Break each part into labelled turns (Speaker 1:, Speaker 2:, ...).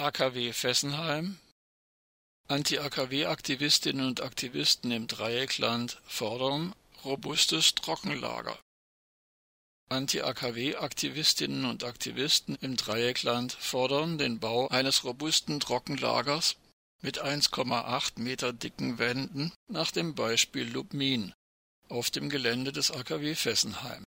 Speaker 1: AKW Fessenheim Anti-AKW-Aktivistinnen und Aktivisten im Dreieckland fordern robustes Trockenlager. Anti-AKW-Aktivistinnen und Aktivisten im Dreieckland fordern den Bau eines robusten Trockenlagers mit 1,8 Meter dicken Wänden nach dem Beispiel Lubmin auf dem Gelände des AKW Fessenheim.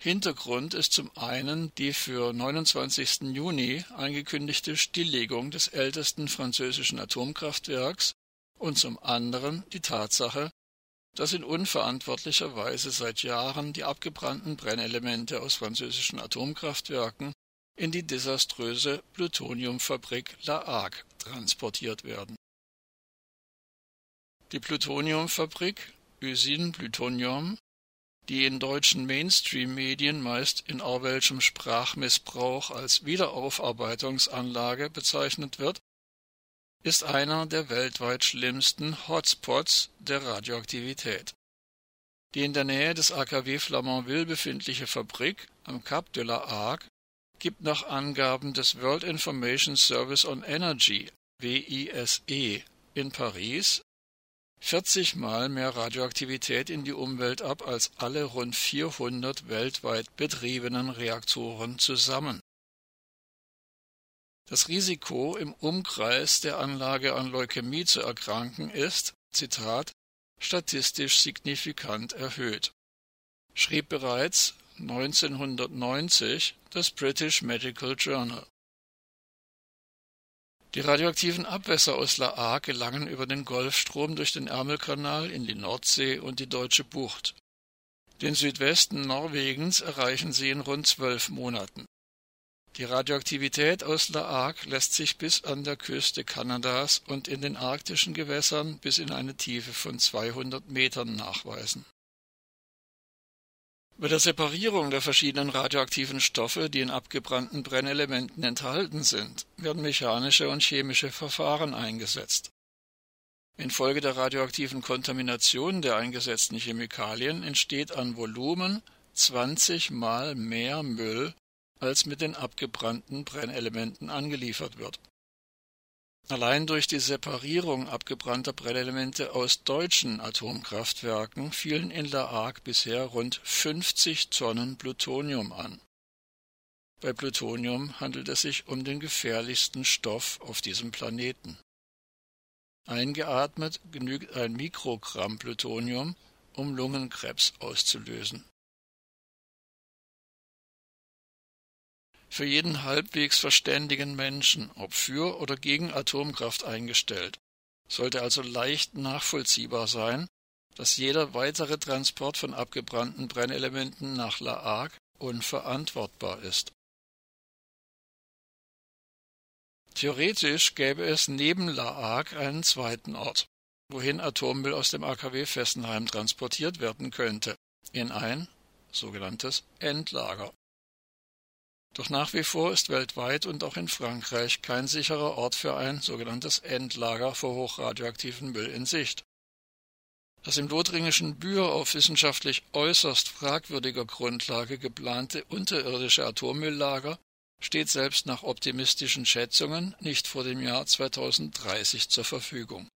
Speaker 1: Hintergrund ist zum einen die für 29. Juni angekündigte Stilllegung des ältesten französischen Atomkraftwerks und zum anderen die Tatsache, dass in unverantwortlicher Weise seit Jahren die abgebrannten Brennelemente aus französischen Atomkraftwerken in die desaströse Plutoniumfabrik La Hague transportiert werden. Die Plutoniumfabrik Usine Plutonium die in deutschen Mainstream-Medien meist in orwellschem Sprachmissbrauch als Wiederaufarbeitungsanlage bezeichnet wird, ist einer der weltweit schlimmsten Hotspots der Radioaktivität. Die in der Nähe des AKW Flamanville befindliche Fabrik am Cap de la Hague gibt nach Angaben des World Information Service on Energy WISE in Paris 40 Mal mehr Radioaktivität in die Umwelt ab als alle rund 400 weltweit betriebenen Reaktoren zusammen. Das Risiko, im Umkreis der Anlage an Leukämie zu erkranken, ist, Zitat, statistisch signifikant erhöht, schrieb bereits 1990 das British Medical Journal. Die radioaktiven Abwässer aus La Hague gelangen über den Golfstrom durch den Ärmelkanal in die Nordsee und die Deutsche Bucht. Den Südwesten Norwegens erreichen sie in rund zwölf Monaten. Die Radioaktivität aus La Hague lässt sich bis an der Küste Kanadas und in den arktischen Gewässern bis in eine Tiefe von 200 Metern nachweisen bei der Separierung der verschiedenen radioaktiven Stoffe, die in abgebrannten Brennelementen enthalten sind, werden mechanische und chemische Verfahren eingesetzt. Infolge der radioaktiven Kontamination der eingesetzten Chemikalien entsteht an Volumen 20 mal mehr Müll, als mit den abgebrannten Brennelementen angeliefert wird Allein durch die Separierung abgebrannter Brennelemente aus deutschen Atomkraftwerken fielen in La Hague bisher rund 50 Tonnen Plutonium an. Bei Plutonium handelt es sich um den gefährlichsten Stoff auf diesem Planeten. Eingeatmet genügt ein Mikrogramm Plutonium, um Lungenkrebs auszulösen für jeden halbwegs verständigen Menschen, ob für oder gegen Atomkraft eingestellt, sollte also leicht nachvollziehbar sein, dass jeder weitere Transport von abgebrannten Brennelementen nach La Hague unverantwortbar ist. Theoretisch gäbe es neben La Hague einen zweiten Ort, wohin Atommüll aus dem AKW Fessenheim transportiert werden könnte, in ein sogenanntes Endlager. Doch nach wie vor ist weltweit und auch in Frankreich kein sicherer Ort für ein sogenanntes Endlager für hochradioaktiven Müll in Sicht. Das im lothringischen Bühr auf wissenschaftlich äußerst fragwürdiger Grundlage geplante unterirdische Atommülllager steht selbst nach optimistischen Schätzungen nicht vor dem Jahr 2030 zur Verfügung.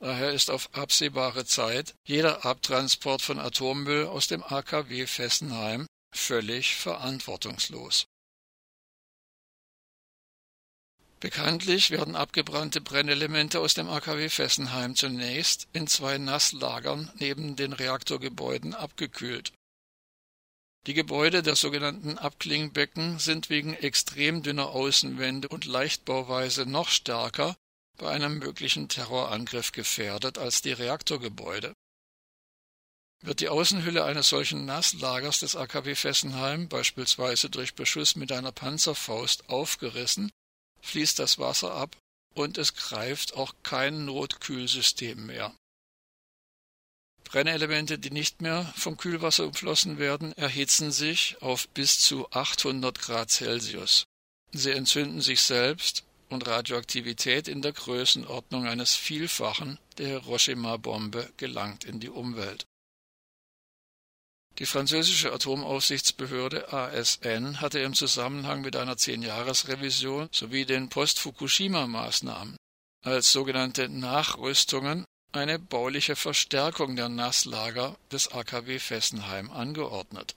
Speaker 1: Daher ist auf absehbare Zeit jeder Abtransport von Atommüll aus dem AKW Fessenheim völlig verantwortungslos. Bekanntlich werden abgebrannte Brennelemente aus dem AKW Fessenheim zunächst in zwei Nasslagern neben den Reaktorgebäuden abgekühlt. Die Gebäude der sogenannten Abklingbecken sind wegen extrem dünner Außenwände und Leichtbauweise noch stärker bei einem möglichen Terrorangriff gefährdet als die Reaktorgebäude. Wird die Außenhülle eines solchen Nasslagers des AKW Fessenheim beispielsweise durch Beschuss mit einer Panzerfaust aufgerissen, fließt das Wasser ab und es greift auch kein Notkühlsystem mehr. Brennelemente, die nicht mehr vom Kühlwasser umflossen werden, erhitzen sich auf bis zu 800 Grad Celsius. Sie entzünden sich selbst und Radioaktivität in der Größenordnung eines Vielfachen der Hiroshima-Bombe gelangt in die Umwelt. Die französische Atomaufsichtsbehörde ASN hatte im Zusammenhang mit einer Zehnjahresrevision sowie den Post-Fukushima-Maßnahmen als sogenannte Nachrüstungen eine bauliche Verstärkung der Nasslager des AKW Fessenheim angeordnet.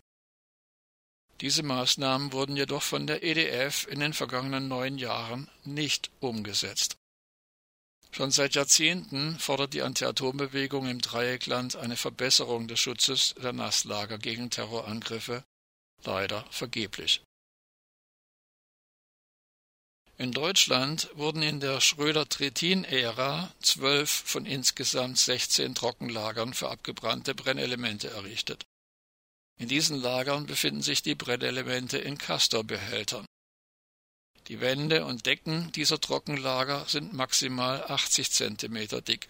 Speaker 1: Diese Maßnahmen wurden jedoch von der EDF in den vergangenen neun Jahren nicht umgesetzt. Schon seit Jahrzehnten fordert die Anti-Atom-Bewegung im Dreieckland eine Verbesserung des Schutzes der Nasslager gegen Terrorangriffe, leider vergeblich. In Deutschland wurden in der Schröder-Trittin-Ära zwölf von insgesamt 16 Trockenlagern für abgebrannte Brennelemente errichtet. In diesen Lagern befinden sich die Brennelemente in Castor-Behältern. Die Wände und Decken dieser Trockenlager sind maximal 80 Zentimeter dick.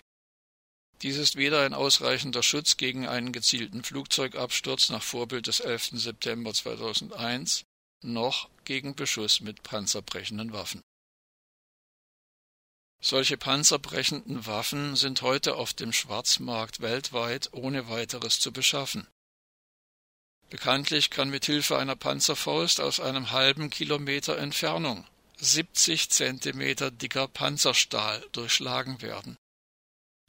Speaker 1: Dies ist weder ein ausreichender Schutz gegen einen gezielten Flugzeugabsturz nach Vorbild des 11. September 2001 noch gegen Beschuss mit panzerbrechenden Waffen. Solche panzerbrechenden Waffen sind heute auf dem Schwarzmarkt weltweit ohne weiteres zu beschaffen. Bekanntlich kann mit Hilfe einer Panzerfaust aus einem halben Kilometer Entfernung 70 Zentimeter dicker Panzerstahl durchschlagen werden.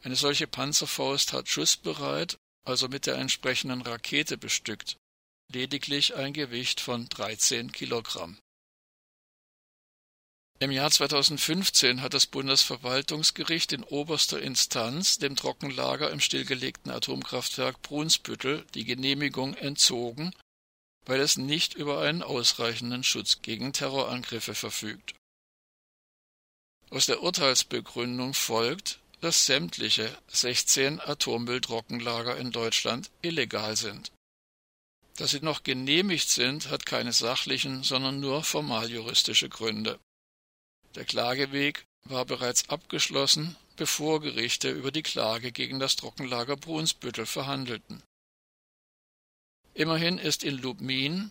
Speaker 1: Eine solche Panzerfaust hat schussbereit, also mit der entsprechenden Rakete bestückt, lediglich ein Gewicht von 13 Kilogramm. Im Jahr 2015 hat das Bundesverwaltungsgericht in oberster Instanz dem Trockenlager im stillgelegten Atomkraftwerk Brunsbüttel die Genehmigung entzogen, weil es nicht über einen ausreichenden Schutz gegen Terrorangriffe verfügt. Aus der Urteilsbegründung folgt, dass sämtliche 16 Atommülltrockenlager in Deutschland illegal sind. Dass sie noch genehmigt sind, hat keine sachlichen, sondern nur formaljuristische Gründe. Der Klageweg war bereits abgeschlossen, bevor Gerichte über die Klage gegen das Trockenlager Brunsbüttel verhandelten. Immerhin ist in Lubmin,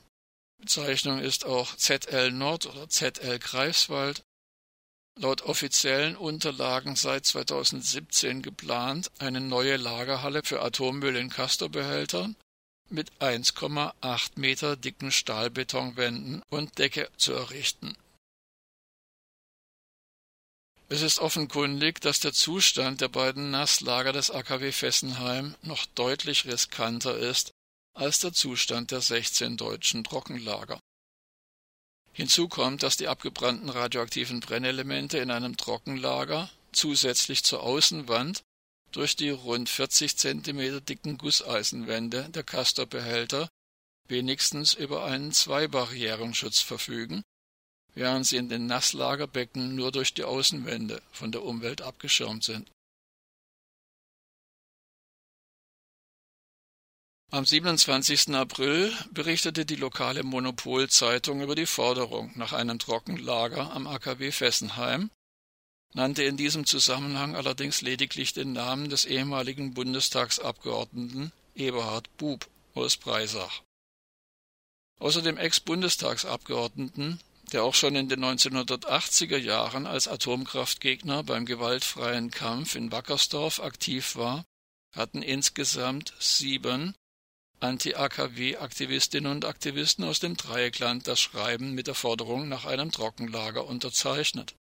Speaker 1: Bezeichnung ist auch ZL Nord oder ZL Greifswald, laut offiziellen Unterlagen seit 2017 geplant, eine neue Lagerhalle für Atommüll in Castor-Behältern mit 1,8 Meter dicken Stahlbetonwänden und Decke zu errichten. Es ist offenkundig, dass der Zustand der beiden Nasslager des AKW Fessenheim noch deutlich riskanter ist als der Zustand der 16 deutschen Trockenlager. Hinzu kommt, dass die abgebrannten radioaktiven Brennelemente in einem Trockenlager zusätzlich zur Außenwand durch die rund 40 cm dicken Gusseisenwände der Castor-Behälter wenigstens über einen Zweibarrierenschutz verfügen, während sie in den Nasslagerbecken nur durch die Außenwände von der Umwelt abgeschirmt sind. Am 27. April berichtete die lokale Monopolzeitung über die Forderung nach einem Trockenlager am AKW Fessenheim, nannte in diesem Zusammenhang allerdings lediglich den Namen des ehemaligen Bundestagsabgeordneten Eberhard Bub aus Breisach. Außer dem Ex-Bundestagsabgeordneten der auch schon in den 1980er Jahren als Atomkraftgegner beim gewaltfreien Kampf in Wackersdorf aktiv war, hatten insgesamt sieben Anti-AKW-Aktivistinnen und Aktivisten aus dem Dreieckland das Schreiben mit der Forderung nach einem Trockenlager unterzeichnet.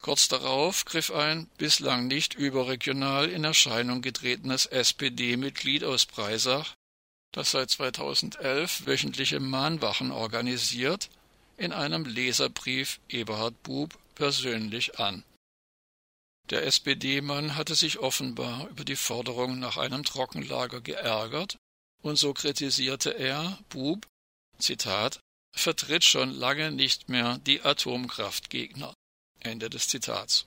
Speaker 1: Kurz darauf griff ein bislang nicht überregional in Erscheinung getretenes SPD-Mitglied aus Breisach das seit 2011 wöchentliche Mahnwachen organisiert, in einem Leserbrief Eberhard Bub persönlich an. Der SPD-Mann hatte sich offenbar über die Forderung nach einem Trockenlager geärgert, und so kritisierte er Bub, Zitat, vertritt schon lange nicht mehr die Atomkraftgegner. Ende des Zitats.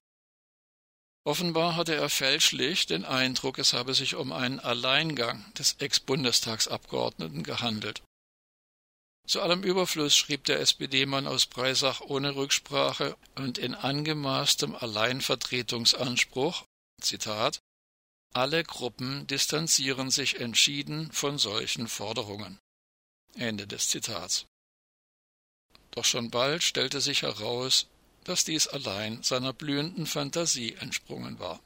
Speaker 1: Offenbar hatte er fälschlich den Eindruck, es habe sich um einen Alleingang des Ex-Bundestagsabgeordneten gehandelt. Zu allem Überfluss schrieb der SPD-Mann aus Breisach ohne Rücksprache und in angemaßtem Alleinvertretungsanspruch Zitat Alle Gruppen distanzieren sich entschieden von solchen Forderungen. Ende des Zitats. Doch schon bald stellte sich heraus, dass dies allein seiner blühenden Fantasie entsprungen war.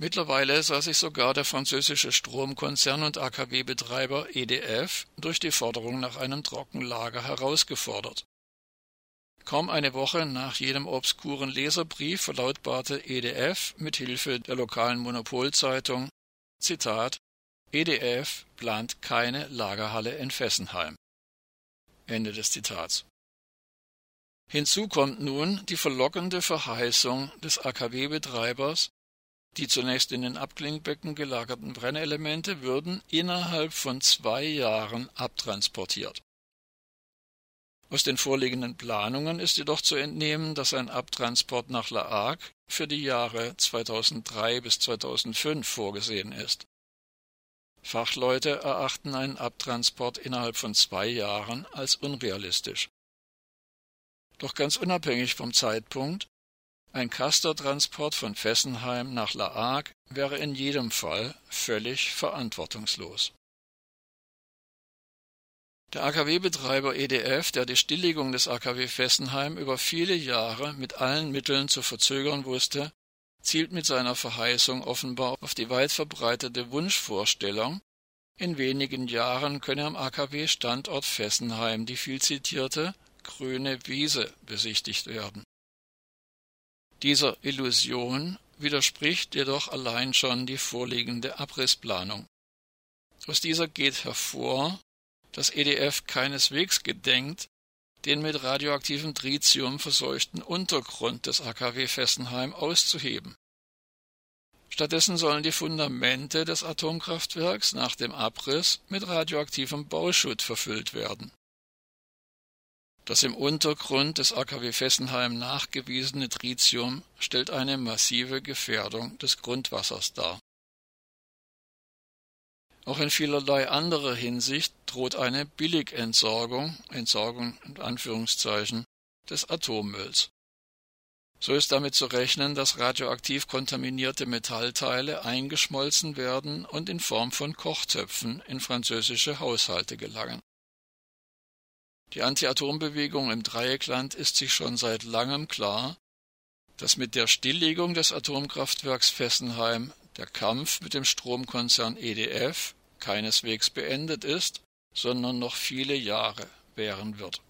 Speaker 1: Mittlerweile sah sich sogar der französische Stromkonzern und AKW-Betreiber EDF durch die Forderung nach einem Trockenlager herausgefordert. Kaum eine Woche nach jedem obskuren Leserbrief verlautbarte EDF mit Hilfe der lokalen Monopolzeitung Zitat EDF plant keine Lagerhalle in Fessenheim. Ende des Zitats. Hinzu kommt nun die verlockende Verheißung des AKW-Betreibers, die zunächst in den Abklingbecken gelagerten Brennelemente würden innerhalb von zwei Jahren abtransportiert. Aus den vorliegenden Planungen ist jedoch zu entnehmen, dass ein Abtransport nach La Hague für die Jahre 2003 bis 2005 vorgesehen ist. Fachleute erachten einen Abtransport innerhalb von zwei Jahren als unrealistisch. Doch ganz unabhängig vom Zeitpunkt, ein Castortransport von Fessenheim nach La Hague wäre in jedem Fall völlig verantwortungslos. Der AKW-Betreiber EDF, der die Stilllegung des AKW Fessenheim über viele Jahre mit allen Mitteln zu verzögern wusste, zielt mit seiner Verheißung offenbar auf die weit verbreitete Wunschvorstellung, in wenigen Jahren könne am AKW-Standort Fessenheim die vielzitierte grüne Wiese besichtigt werden. Dieser Illusion widerspricht jedoch allein schon die vorliegende Abrissplanung. Aus dieser geht hervor, dass EDF keineswegs gedenkt, den mit radioaktivem Tritium verseuchten Untergrund des AKW Fessenheim auszuheben. Stattdessen sollen die Fundamente des Atomkraftwerks nach dem Abriss mit radioaktivem Bauschutt verfüllt werden. Das im Untergrund des AKW Fessenheim nachgewiesene Tritium stellt eine massive Gefährdung des Grundwassers dar. Auch in vielerlei anderer Hinsicht droht eine Billigentsorgung, Entsorgung in Anführungszeichen, des Atommülls. So ist damit zu rechnen, dass radioaktiv kontaminierte Metallteile eingeschmolzen werden und in Form von Kochtöpfen in französische Haushalte gelangen. Die Anti-Atom-Bewegung im Dreieckland ist sich schon seit langem klar, dass mit der Stilllegung des Atomkraftwerks Fessenheim der Kampf mit dem Stromkonzern EDF keineswegs beendet ist, sondern noch viele Jahre währen wird